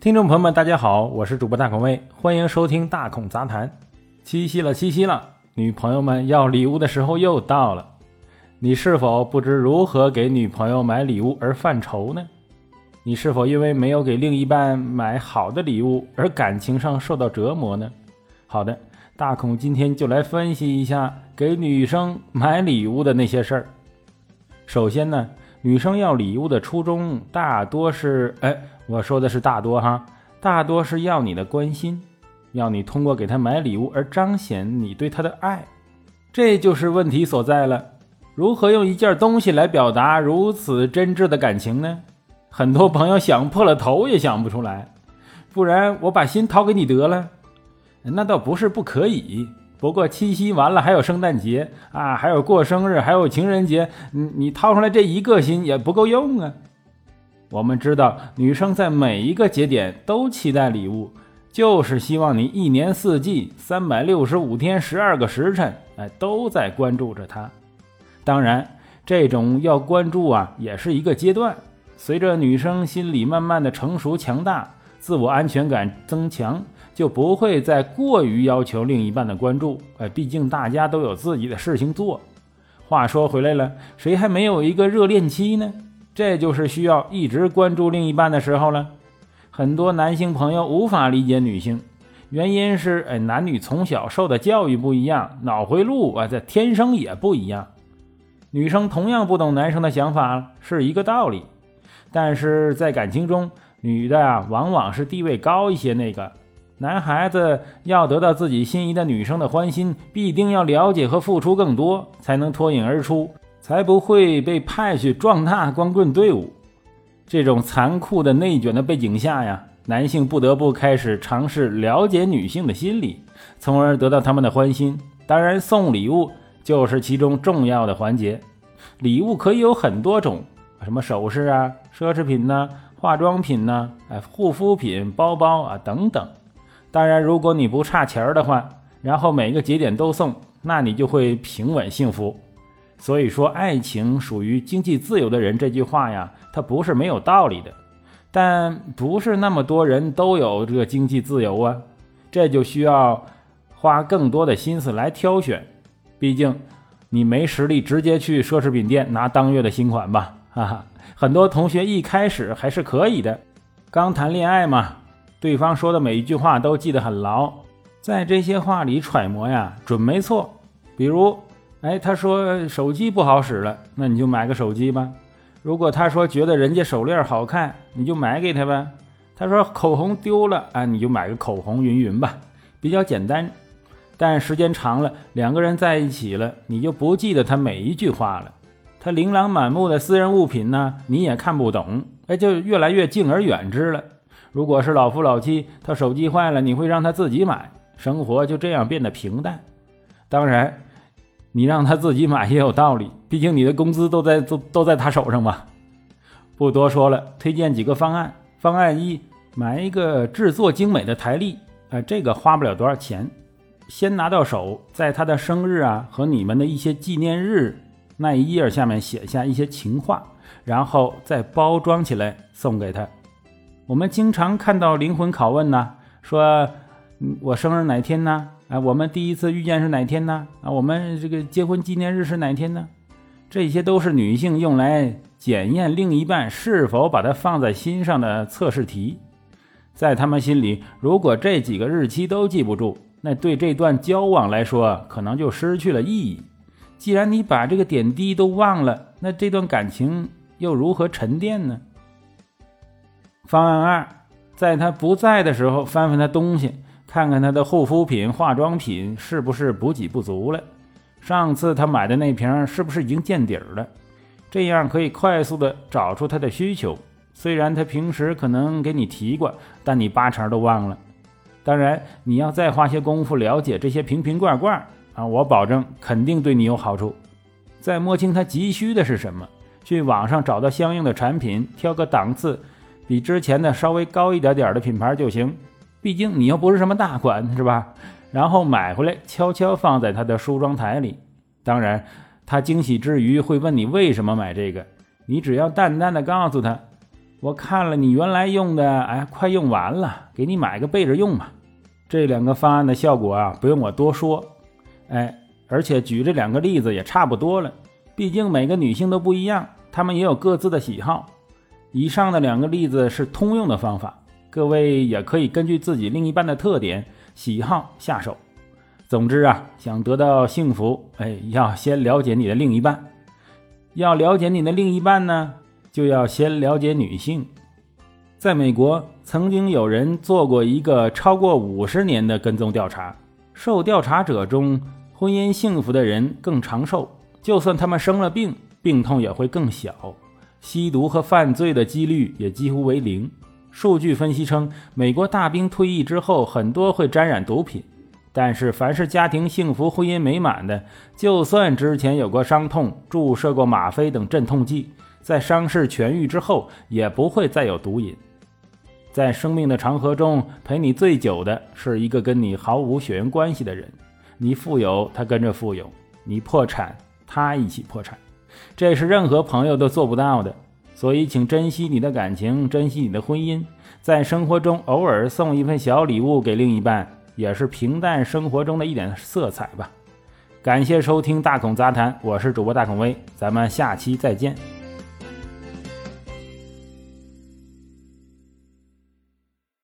听众朋友们，大家好，我是主播大孔威，欢迎收听大孔杂谈。七夕了，七夕了，女朋友们要礼物的时候又到了。你是否不知如何给女朋友买礼物而犯愁呢？你是否因为没有给另一半买好的礼物而感情上受到折磨呢？好的，大孔今天就来分析一下给女生买礼物的那些事儿。首先呢。女生要礼物的初衷大多是，哎，我说的是大多哈，大多是要你的关心，要你通过给他买礼物而彰显你对他的爱，这就是问题所在了。如何用一件东西来表达如此真挚的感情呢？很多朋友想破了头也想不出来，不然我把心掏给你得了，那倒不是不可以。不过七夕完了还有圣诞节啊，还有过生日，还有情人节，你你掏出来这一个心也不够用啊。我们知道，女生在每一个节点都期待礼物，就是希望你一年四季、三百六十五天、十二个时辰，哎，都在关注着她。当然，这种要关注啊，也是一个阶段。随着女生心理慢慢的成熟强大，自我安全感增强。就不会再过于要求另一半的关注，哎，毕竟大家都有自己的事情做。话说回来了，谁还没有一个热恋期呢？这就是需要一直关注另一半的时候了。很多男性朋友无法理解女性，原因是，哎，男女从小受的教育不一样，脑回路啊，这天生也不一样。女生同样不懂男生的想法是一个道理，但是在感情中，女的啊，往往是地位高一些那个。男孩子要得到自己心仪的女生的欢心，必定要了解和付出更多，才能脱颖而出，才不会被派去壮大光棍队伍。这种残酷的内卷的背景下呀，男性不得不开始尝试了解女性的心理，从而得到他们的欢心。当然，送礼物就是其中重要的环节。礼物可以有很多种，什么首饰啊、奢侈品呐、化妆品呐、哎、护肤品、包包啊等等。当然，如果你不差钱儿的话，然后每个节点都送，那你就会平稳幸福。所以说，爱情属于经济自由的人这句话呀，它不是没有道理的。但不是那么多人都有这个经济自由啊，这就需要花更多的心思来挑选。毕竟你没实力直接去奢侈品店拿当月的新款吧，哈哈。很多同学一开始还是可以的，刚谈恋爱嘛。对方说的每一句话都记得很牢，在这些话里揣摩呀，准没错。比如，哎，他说手机不好使了，那你就买个手机吧。如果他说觉得人家手链好看，你就买给他呗。他说口红丢了，啊，你就买个口红，云云吧，比较简单。但时间长了，两个人在一起了，你就不记得他每一句话了。他琳琅满目的私人物品呢，你也看不懂，哎，就越来越敬而远之了。如果是老夫老妻，他手机坏了，你会让他自己买，生活就这样变得平淡。当然，你让他自己买也有道理，毕竟你的工资都在都都在他手上嘛。不多说了，推荐几个方案。方案一，买一个制作精美的台历，啊，这个花不了多少钱，先拿到手，在他的生日啊和你们的一些纪念日那一页下面写下一些情话，然后再包装起来送给他。我们经常看到灵魂拷问呢，说，我生日哪天呢？啊，我们第一次遇见是哪天呢？啊，我们这个结婚纪念日是哪天呢？这些都是女性用来检验另一半是否把她放在心上的测试题。在他们心里，如果这几个日期都记不住，那对这段交往来说可能就失去了意义。既然你把这个点滴都忘了，那这段感情又如何沉淀呢？方案二，在他不在的时候，翻翻他东西，看看他的护肤品、化妆品是不是补给不足了。上次他买的那瓶是不是已经见底儿了？这样可以快速的找出他的需求。虽然他平时可能给你提过，但你八成都忘了。当然，你要再花些功夫了解这些瓶瓶罐罐啊，我保证肯定对你有好处。再摸清他急需的是什么，去网上找到相应的产品，挑个档次。比之前的稍微高一点点的品牌就行，毕竟你又不是什么大款，是吧？然后买回来，悄悄放在他的梳妆台里。当然，他惊喜之余会问你为什么买这个，你只要淡淡的告诉他，我看了你原来用的，哎，快用完了，给你买个备着用吧。这两个方案的效果啊，不用我多说，哎，而且举这两个例子也差不多了。毕竟每个女性都不一样，她们也有各自的喜好。以上的两个例子是通用的方法，各位也可以根据自己另一半的特点、喜好下手。总之啊，想得到幸福，哎，要先了解你的另一半。要了解你的另一半呢？就要先了解女性。在美国，曾经有人做过一个超过五十年的跟踪调查，受调查者中，婚姻幸福的人更长寿，就算他们生了病，病痛也会更小，吸毒和犯罪的几率也几乎为零。数据分析称，美国大兵退役之后，很多会沾染毒品，但是凡是家庭幸福、婚姻美满的，就算之前有过伤痛、注射过吗啡等镇痛剂。在伤势痊愈之后，也不会再有毒瘾。在生命的长河中，陪你最久的是一个跟你毫无血缘关系的人。你富有，他跟着富有；你破产，他一起破产。这是任何朋友都做不到的。所以，请珍惜你的感情，珍惜你的婚姻。在生活中，偶尔送一份小礼物给另一半，也是平淡生活中的一点色彩吧。感谢收听大孔杂谈，我是主播大孔威，咱们下期再见。